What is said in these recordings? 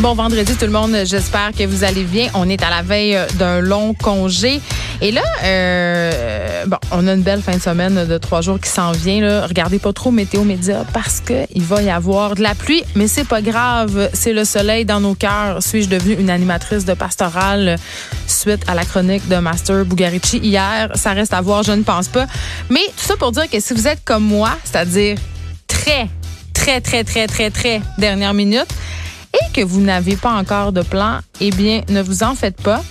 Bon vendredi tout le monde, j'espère que vous allez bien. On est à la veille d'un long congé. Et là, euh, bon, on a une belle fin de semaine de trois jours qui s'en vient. Regardez pas trop Météo Média parce qu'il va y avoir de la pluie, mais c'est pas grave. C'est le soleil dans nos cœurs. Suis-je devenue une animatrice de pastorale suite à la chronique de Master Bugarici hier? Ça reste à voir, je ne pense pas. Mais tout ça pour dire que si vous êtes comme moi, c'est-à-dire très, très, très, très, très, très dernière minute, que vous n'avez pas encore de plan, eh bien, ne vous en faites pas.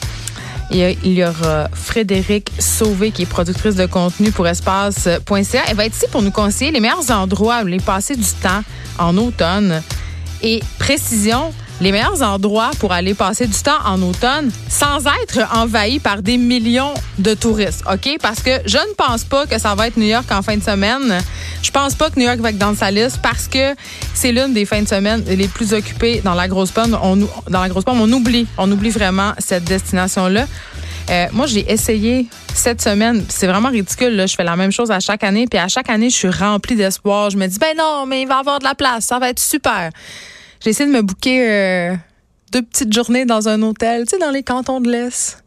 Il y aura Frédéric Sauvé, qui est productrice de contenu pour espace.ca. Elle va être ici pour nous conseiller les meilleurs endroits où les passer du temps en automne. Et précision, les meilleurs endroits pour aller passer du temps en automne sans être envahi par des millions de touristes, OK? Parce que je ne pense pas que ça va être New York en fin de semaine. Je pense pas que New York va être dans sa liste parce que c'est l'une des fins de semaine les plus occupées dans la grosse pomme. On, dans la grosse pomme, on oublie, on oublie vraiment cette destination-là. Euh, moi, j'ai essayé cette semaine. C'est vraiment ridicule. Je fais la même chose à chaque année. Puis à chaque année, je suis remplie d'espoir. Je me dis, ben non, mais il va y avoir de la place. Ça va être super. J'ai essayé de me bouquer euh, deux petites journées dans un hôtel, tu sais, dans les cantons de l'Est.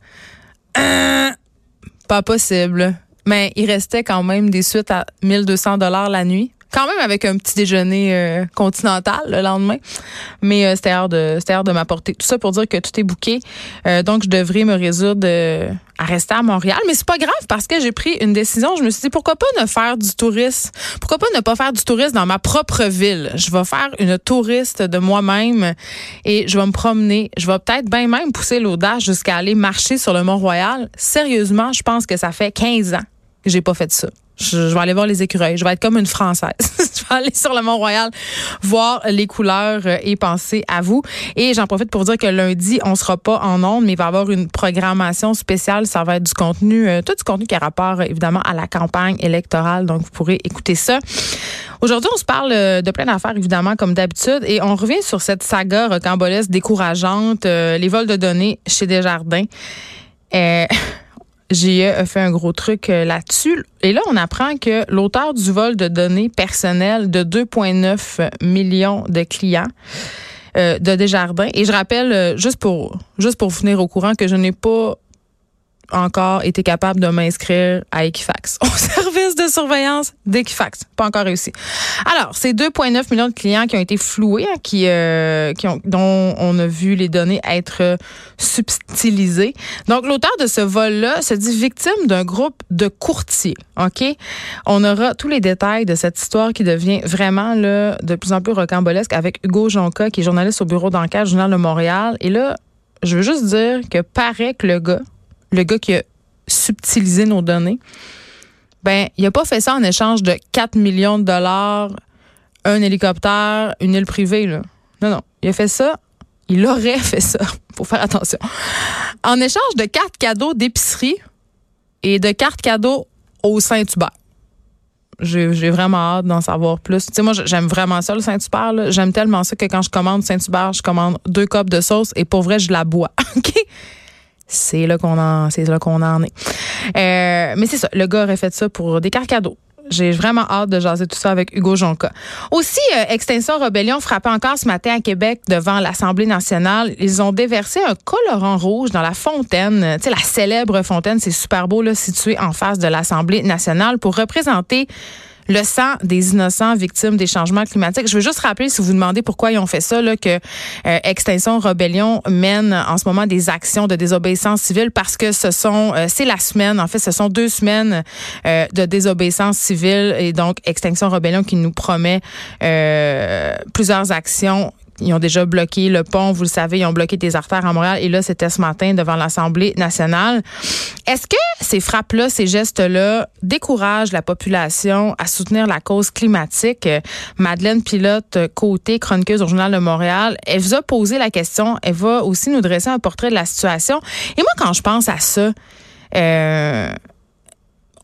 Euh, pas possible. Mais il restait quand même des suites à 1200 dollars la nuit quand même avec un petit déjeuner euh, continental le lendemain. Mais euh, c'était hors de c'était de m'apporter. Tout ça pour dire que tout est bouqué. Euh, donc je devrais me résoudre à rester à Montréal, mais c'est pas grave parce que j'ai pris une décision. Je me suis dit pourquoi pas ne faire du tourisme? Pourquoi pas ne pas faire du tourisme dans ma propre ville? Je vais faire une touriste de moi-même et je vais me promener. Je vais peut-être bien même pousser l'audace jusqu'à aller marcher sur le Mont-Royal. Sérieusement, je pense que ça fait 15 ans que j'ai pas fait ça. Je, vais aller voir les écureuils. Je vais être comme une Française. je vais aller sur le Mont-Royal voir les couleurs euh, et penser à vous. Et j'en profite pour dire que lundi, on sera pas en ondes, mais il va y avoir une programmation spéciale. Ça va être du contenu, euh, tout du contenu qui a rapport évidemment à la campagne électorale. Donc, vous pourrez écouter ça. Aujourd'hui, on se parle euh, de plein d'affaires, évidemment, comme d'habitude, et on revient sur cette saga rocambolesque décourageante, les vols de données chez Desjardins. Euh, GIE a fait un gros truc euh, là-dessus. Et là, on apprend que l'auteur du vol de données personnelles de 2,9 millions de clients euh, de Desjardins. Et je rappelle, euh, juste pour juste pour au courant, que je n'ai pas encore été capable de m'inscrire à Equifax, au service de surveillance d'Equifax. Pas encore réussi. Alors, c'est 2,9 millions de clients qui ont été floués, hein, qui, euh, qui ont, dont on a vu les données être subtilisées. Donc, l'auteur de ce vol-là se dit victime d'un groupe de courtiers. OK? On aura tous les détails de cette histoire qui devient vraiment là, de plus en plus rocambolesque avec Hugo Jonca, qui est journaliste au bureau d'enquête Journal de Montréal. Et là, je veux juste dire que paraît que le gars, le gars qui a subtilisé nos données, ben, il a pas fait ça en échange de 4 millions de dollars, un hélicoptère, une île privée, là. Non, non. Il a fait ça. Il aurait fait ça. Faut faire attention. En échange de cartes cadeaux d'épicerie et de cartes cadeaux au Saint-Hubert. J'ai vraiment hâte d'en savoir plus. Tu sais, moi, j'aime vraiment ça, le Saint-Hubert. J'aime tellement ça que quand je commande Saint-Hubert, je commande deux copes de sauce et pour vrai, je la bois. OK? C'est là qu'on en, c'est là qu'on en est. Euh, mais c'est ça, le gars aurait fait ça pour des cartes. J'ai vraiment hâte de jaser tout ça avec Hugo Jonca. Aussi, euh, Extinction Rebellion frappait encore ce matin à Québec devant l'Assemblée nationale. Ils ont déversé un colorant rouge dans la fontaine, tu sais, la célèbre fontaine, c'est super beau, là, située en face de l'Assemblée nationale pour représenter le sang des innocents victimes des changements climatiques. Je veux juste rappeler, si vous vous demandez pourquoi ils ont fait ça, que euh, Extinction Rebellion mène en ce moment des actions de désobéissance civile parce que ce sont, euh, c'est la semaine, en fait, ce sont deux semaines euh, de désobéissance civile et donc Extinction Rebellion qui nous promet plusieurs actions ils ont déjà bloqué le pont, vous le savez, ils ont bloqué des artères à Montréal. Et là, c'était ce matin devant l'Assemblée nationale. Est-ce que ces frappes-là, ces gestes-là découragent la population à soutenir la cause climatique? Madeleine Pilote, côté chroniqueuse au Journal de Montréal, elle vous a posé la question. Elle va aussi nous dresser un portrait de la situation. Et moi, quand je pense à ça, euh,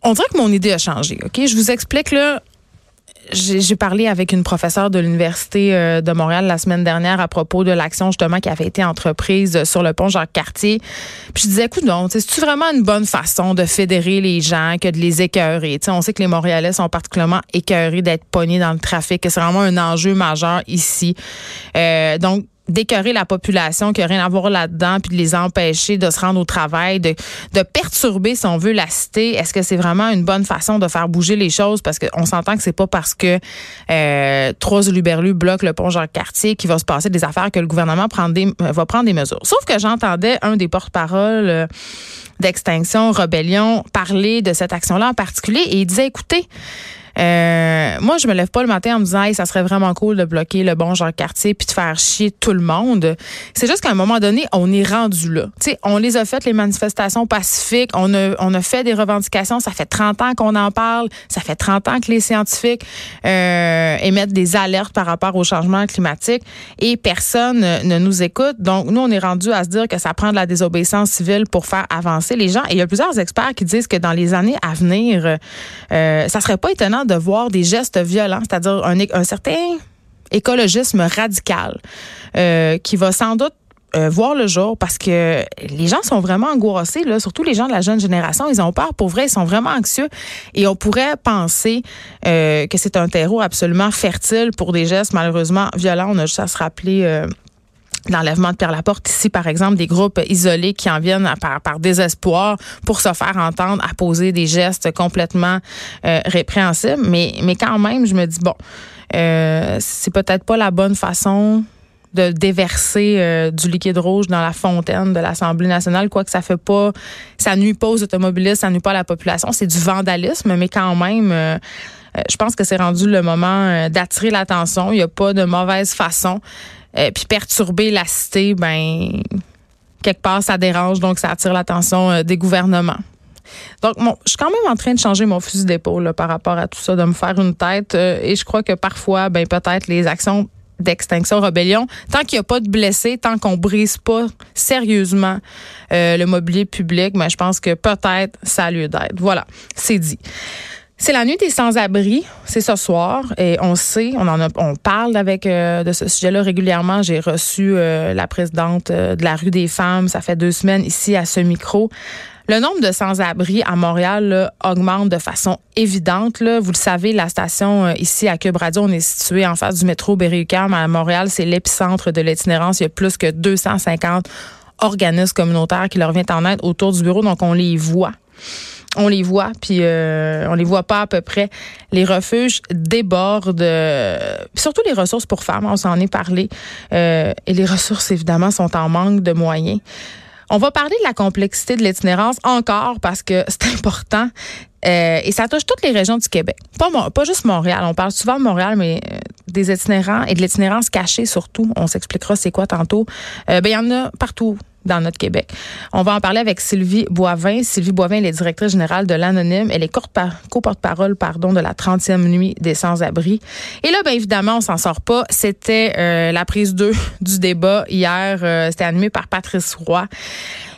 on dirait que mon idée a changé. OK? Je vous explique là j'ai parlé avec une professeure de l'Université euh, de Montréal la semaine dernière à propos de l'action justement qui avait été entreprise sur le pont Jacques-Cartier. Puis je disais, écoute, non, c'est-tu vraiment une bonne façon de fédérer les gens que de les écœurer? sais, on sait que les Montréalais sont particulièrement écœurés d'être pognés dans le trafic, que c'est vraiment un enjeu majeur ici. Euh, donc, d'écœurer la population qui n'a rien à voir là-dedans, puis de les empêcher de se rendre au travail, de, perturber, si on veut, la cité. Est-ce que c'est vraiment une bonne façon de faire bouger les choses? Parce qu'on s'entend que c'est pas parce que euh, trois Luberlu bloquent le pont Jacques-Cartier qu'il va se passer des affaires que le gouvernement prend des, euh, va prendre des mesures. Sauf que j'entendais un des porte-paroles euh, d'Extinction Rebellion parler de cette action-là en particulier et il disait, écoutez, euh, moi, je me lève pas le matin en me disant, hey, ça serait vraiment cool de bloquer le bon genre quartier puis de faire chier tout le monde. C'est juste qu'à un moment donné, on est rendu là. Tu sais, on les a faites, les manifestations pacifiques. On a, on a fait des revendications. Ça fait 30 ans qu'on en parle. Ça fait 30 ans que les scientifiques euh, émettent des alertes par rapport au changement climatique et personne ne nous écoute. Donc, nous, on est rendu à se dire que ça prend de la désobéissance civile pour faire avancer les gens. Et il y a plusieurs experts qui disent que dans les années à venir, euh, ça serait pas étonnant de voir des gestes violents, c'est-à-dire un, certain écologisme radical euh, qui va sans doute euh, voir le jour parce que les gens sont vraiment angoissés, là, surtout les gens de la jeune génération. Ils ont peur pour vrai, ils sont vraiment anxieux et on pourrait penser euh, que c'est un terreau absolument fertile pour des gestes malheureusement violents. On a juste à se rappeler l'enlèvement de Pierre Laporte ici, par exemple, des groupes isolés qui en viennent par, désespoir pour se faire entendre à poser des gestes complètement euh, répréhensibles. Mais, mais quand même, je me dis, bon, euh, c'est peut-être pas la bonne façon de déverser euh, du liquide rouge dans la fontaine de l'Assemblée nationale, quoique ça fait pas, ça nuit pas aux automobilistes, ça nuit pas à la population, c'est du vandalisme, mais quand même, euh, je pense que c'est rendu le moment d'attirer l'attention. Il n'y a pas de mauvaise façon. Euh, puis perturber la cité, ben quelque part ça dérange, donc ça attire l'attention euh, des gouvernements. Donc, je suis quand même en train de changer mon fusil d'épaule par rapport à tout ça, de me faire une tête. Euh, et je crois que parfois, ben peut-être les actions d'extinction rébellion, tant qu'il n'y a pas de blessés, tant qu'on brise pas sérieusement le mobilier public, ben, je pense que peut-être ça a lieu d'être. Voilà, c'est dit. C'est la nuit des sans-abri, c'est ce soir et on sait, on en a, on parle avec euh, de ce sujet-là régulièrement. J'ai reçu euh, la présidente euh, de la rue des femmes, ça fait deux semaines ici à ce micro. Le nombre de sans-abri à Montréal augmente de façon évidente. Là. Vous le savez, la station ici à Cube Radio, on est situé en face du métro Berry-UQAM. À Montréal, c'est l'épicentre de l'itinérance. Il y a plus que 250 organismes communautaires qui leur viennent en aide autour du bureau, donc on les voit on les voit, puis euh, on les voit pas à peu près. Les refuges débordent, euh, surtout les ressources pour femmes, on s'en est parlé. Euh, et les ressources, évidemment, sont en manque de moyens. On va parler de la complexité de l'itinérance encore parce que c'est important. Et ça touche toutes les régions du Québec. Pas, juste Montréal. On parle souvent de Montréal, mais des itinérants et de l'itinérance cachée surtout. On s'expliquera c'est quoi tantôt. ben, il y en a partout dans notre Québec. On va en parler avec Sylvie Boivin. Sylvie Boivin, elle est directrice générale de l'Anonyme. Elle est co-porte-parole pardon, de la 30e nuit des sans-abri. Et là, bien évidemment, on s'en sort pas. C'était euh, la prise 2 du débat hier. Euh, c'était animé par Patrice Roy.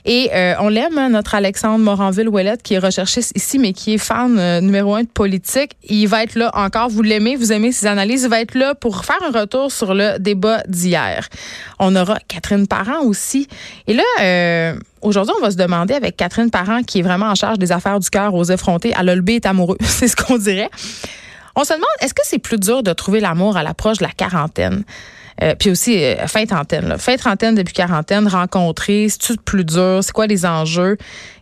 Et euh, on l'aime, hein, notre Alexandre Moranville-Ouellette, qui est recherchiste ici, mais qui est fan euh, numéro un de politique. Il va être là encore. Vous l'aimez, vous aimez ses analyses. Il va être là pour faire un retour sur le débat d'hier. On aura Catherine Parent aussi. Et là, euh, Aujourd'hui, on va se demander avec Catherine Parent, qui est vraiment en charge des affaires du cœur aux effrontés, à l'olbé est amoureux, c'est ce qu'on dirait. On se demande, est-ce que c'est plus dur de trouver l'amour à l'approche de la quarantaine? Euh, puis aussi, euh, fin trentaine. Là. Fin trentaine depuis quarantaine, rencontrer, c'est-tu plus dur? C'est quoi les enjeux?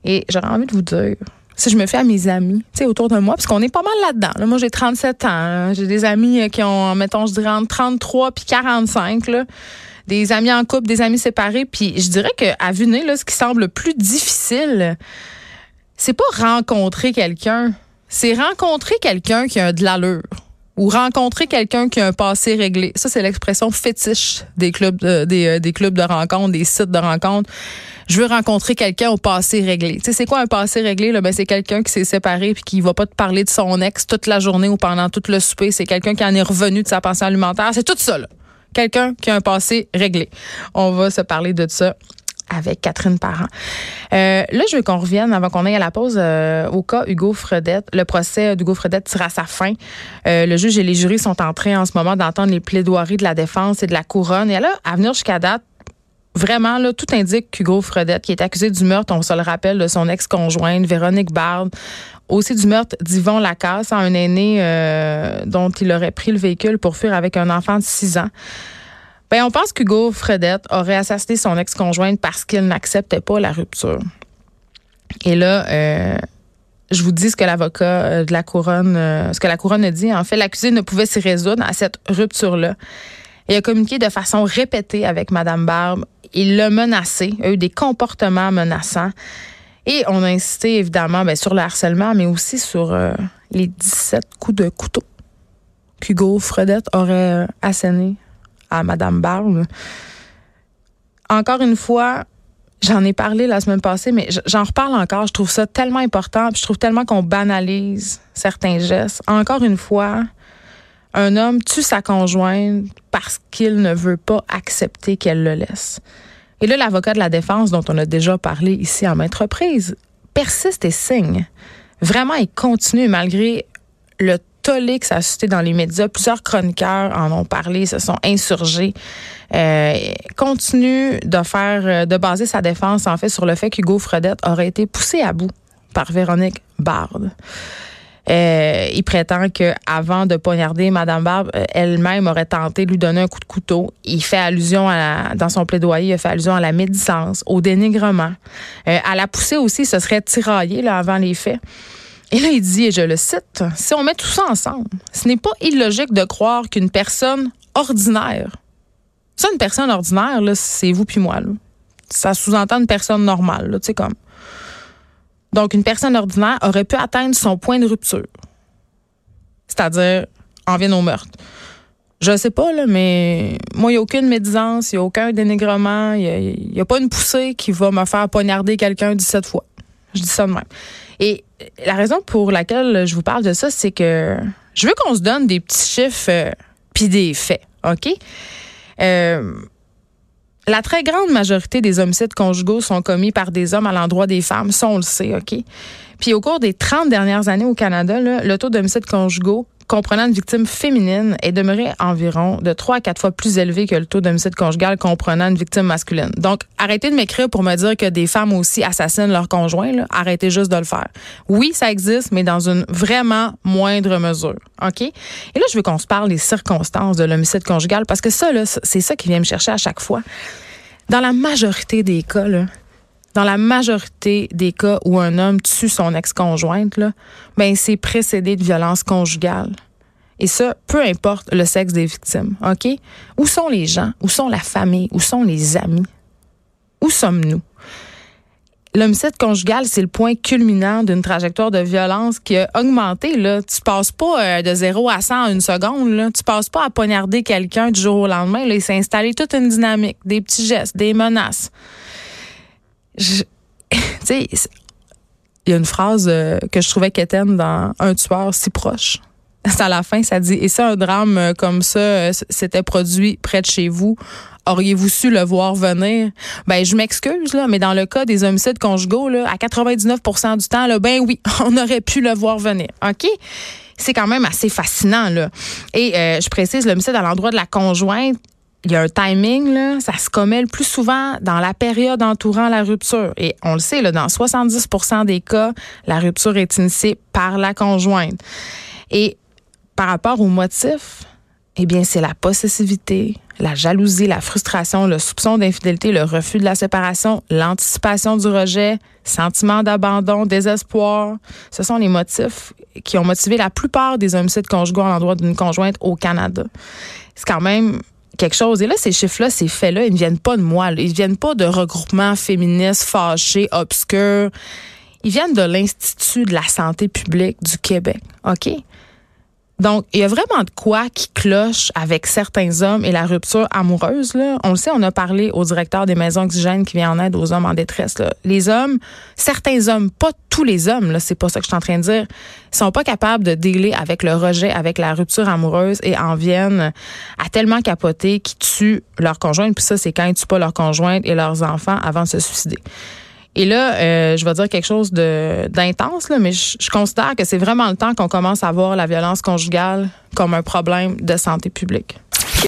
Et j'aurais envie de vous dire, si je me fais à mes amis, tu sais, autour de moi, parce qu'on est pas mal là-dedans. Moi, j'ai 37 ans. Hein. J'ai des amis euh, qui ont, mettons, je dirais entre 33 puis 45, là. Des amis en couple, des amis séparés. Puis je dirais qu'à vue là, ce qui semble le plus difficile, c'est pas rencontrer quelqu'un. C'est rencontrer quelqu'un qui a de l'allure ou rencontrer quelqu'un qui a un passé réglé. Ça, c'est l'expression fétiche des clubs de, des, euh, des, clubs de rencontres, des sites de rencontres. Je veux rencontrer quelqu'un au passé réglé. Tu sais, c'est quoi un passé réglé? Là? Ben, c'est quelqu'un qui s'est séparé puis qui va pas te parler de son ex toute la journée ou pendant tout le souper. C'est quelqu'un qui en est revenu de sa pensée alimentaire. C'est tout ça, là. Quelqu'un qui a un passé réglé. On va se parler de ça avec Catherine Parent. Euh, là, je veux qu'on revienne avant qu'on aille à la pause euh, au cas Hugo Fredette. Le procès d'Hugo Fredette tire à sa fin. Euh, le juge et les jurys sont en train en ce moment d'entendre les plaidoiries de la défense et de la couronne. Et là, à venir jusqu'à date, vraiment, là, tout indique qu'Hugo Fredette, qui est accusé du meurtre, on se le rappelle, de son ex-conjointe, Véronique Bard, aussi du meurtre d'Yvon Lacasse, un aîné dont il aurait pris le véhicule pour fuir avec un enfant de 6 ans. Ben, on pense qu'Hugo Fredette aurait assassiné son ex-conjointe parce qu'il n'acceptait pas la rupture. Et là, euh, je vous dis ce que l'avocat euh, de la couronne, euh, ce que la couronne a dit. En fait, l'accusé ne pouvait s'y résoudre à cette rupture-là. Il a communiqué de façon répétée avec Mme Barbe. Il l'a menacé. A eu des comportements menaçants. Et on a insisté évidemment ben, sur le harcèlement, mais aussi sur les 17 coups de couteau qu'Hugo Fredette aurait assénés à Madame Barbe. Encore une fois, j'en ai parlé la semaine passée, mais j'en reparle encore. Je trouve ça tellement important, puis je trouve tellement qu'on banalise certains gestes. Encore une fois, un homme tue sa conjointe parce qu'il ne veut pas accepter qu'elle le laisse. Et là, l'avocat de la défense, dont on a déjà parlé ici en maintes reprises, persiste et signe. Vraiment, il continue malgré le tollé que ça a suscité dans les médias. Plusieurs chroniqueurs en ont parlé, se sont insurgés. Euh, continue de faire, euh, de baser sa défense en fait sur le fait qu'Hugo Fredette aurait été poussé à bout par Véronique Bard. Euh, il prétend que avant de poignarder Madame Barbe, euh, elle-même aurait tenté de lui donner un coup de couteau. Il fait allusion à dans son plaidoyer, il fait allusion à la médisance, au dénigrement, à la poussée aussi. Ce serait tiraillé là avant les faits. Et là, il dit, et je le cite, si on met tout ça ensemble, ce n'est pas illogique de croire qu'une personne ordinaire, ça, une personne ordinaire, c'est vous puis moi, là. Ça sous-entend une personne normale, tu sais, comme. Donc, une personne ordinaire aurait pu atteindre son point de rupture. C'est-à-dire, en vient au meurtre. Je sais pas, là, mais moi, il n'y a aucune médisance, il n'y a aucun dénigrement, il n'y a, a, pas une poussée qui va me faire poignarder quelqu'un 17 fois. Je dis ça de même. Et la raison pour laquelle je vous parle de ça, c'est que je veux qu'on se donne des petits chiffres euh, puis des faits, OK? Euh, la très grande majorité des homicides conjugaux sont commis par des hommes à l'endroit des femmes, ça on le sait, OK? Puis au cours des 30 dernières années au Canada, le taux d'homicides conjugaux comprenant une victime féminine est demeuré environ de 3 à 4 fois plus élevé que le taux d'homicide conjugal comprenant une victime masculine. Donc, arrêtez de m'écrire pour me dire que des femmes aussi assassinent leur conjoint. Là. Arrêtez juste de le faire. Oui, ça existe, mais dans une vraiment moindre mesure. OK? Et là, je veux qu'on se parle des circonstances de l'homicide conjugal parce que ça, c'est ça qui vient me chercher à chaque fois. Dans la majorité des cas, là, dans la majorité des cas où un homme tue son ex-conjointe, ben c'est précédé de violence conjugale. Et ça, peu importe le sexe des victimes, OK? Où sont les gens? Où sont la famille? Où sont les amis? Où sommes-nous? L'homicide conjugal, c'est le point culminant d'une trajectoire de violence qui a augmenté. Là. Tu passes pas euh, de 0 à 100 en une seconde. Là. Tu passes pas à poignarder quelqu'un du jour au lendemain. Là. Il s'est installé toute une dynamique, des petits gestes, des menaces tu sais, il y a une phrase euh, que je trouvais qu'étaine dans Un tueur si proche. C'est à la fin, ça dit Et si un drame euh, comme ça euh, s'était produit près de chez vous, auriez-vous su le voir venir? Ben, je m'excuse, là, mais dans le cas des homicides conjugaux, là, à 99% du temps, là, ben oui, on aurait pu le voir venir. OK? C'est quand même assez fascinant, là. Et je précise, l'homicide à l'endroit de la conjointe, il y a un timing, là, ça se commet le plus souvent dans la période entourant la rupture. Et on le sait, là, dans 70% des cas, la rupture est initiée par la conjointe. Et par rapport au motif, eh bien, c'est la possessivité, la jalousie, la frustration, le soupçon d'infidélité, le refus de la séparation, l'anticipation du rejet, sentiment d'abandon, désespoir. Ce sont les motifs qui ont motivé la plupart des homicides conjugaux à l'endroit d'une conjointe au Canada. C'est quand même quelque chose. Et là, ces chiffres-là, ces faits-là, ils ne viennent pas de moi. Ils ne viennent pas de regroupements féministes fâchés, obscurs. Ils viennent de l'Institut de la santé publique du Québec. OK? Donc, il y a vraiment de quoi qui cloche avec certains hommes et la rupture amoureuse. Là. On le sait, on a parlé au directeur des maisons oxygènes qui vient en aide aux hommes en détresse. Les hommes, certains hommes, pas tous les hommes, là, c'est pas ça que je suis en train de dire, sont pas capables de dealer avec le rejet, avec la rupture amoureuse et en viennent à tellement capoter qu'ils tuent leur conjointe. Puis ça, c'est quand ils tuent pas leur conjointe et leurs enfants avant de se suicider. Et là, euh, je vais dire quelque chose d'intense, mais je, je, considère que c'est vraiment le temps qu'on commence à voir la violence conjugale comme un problème de santé publique.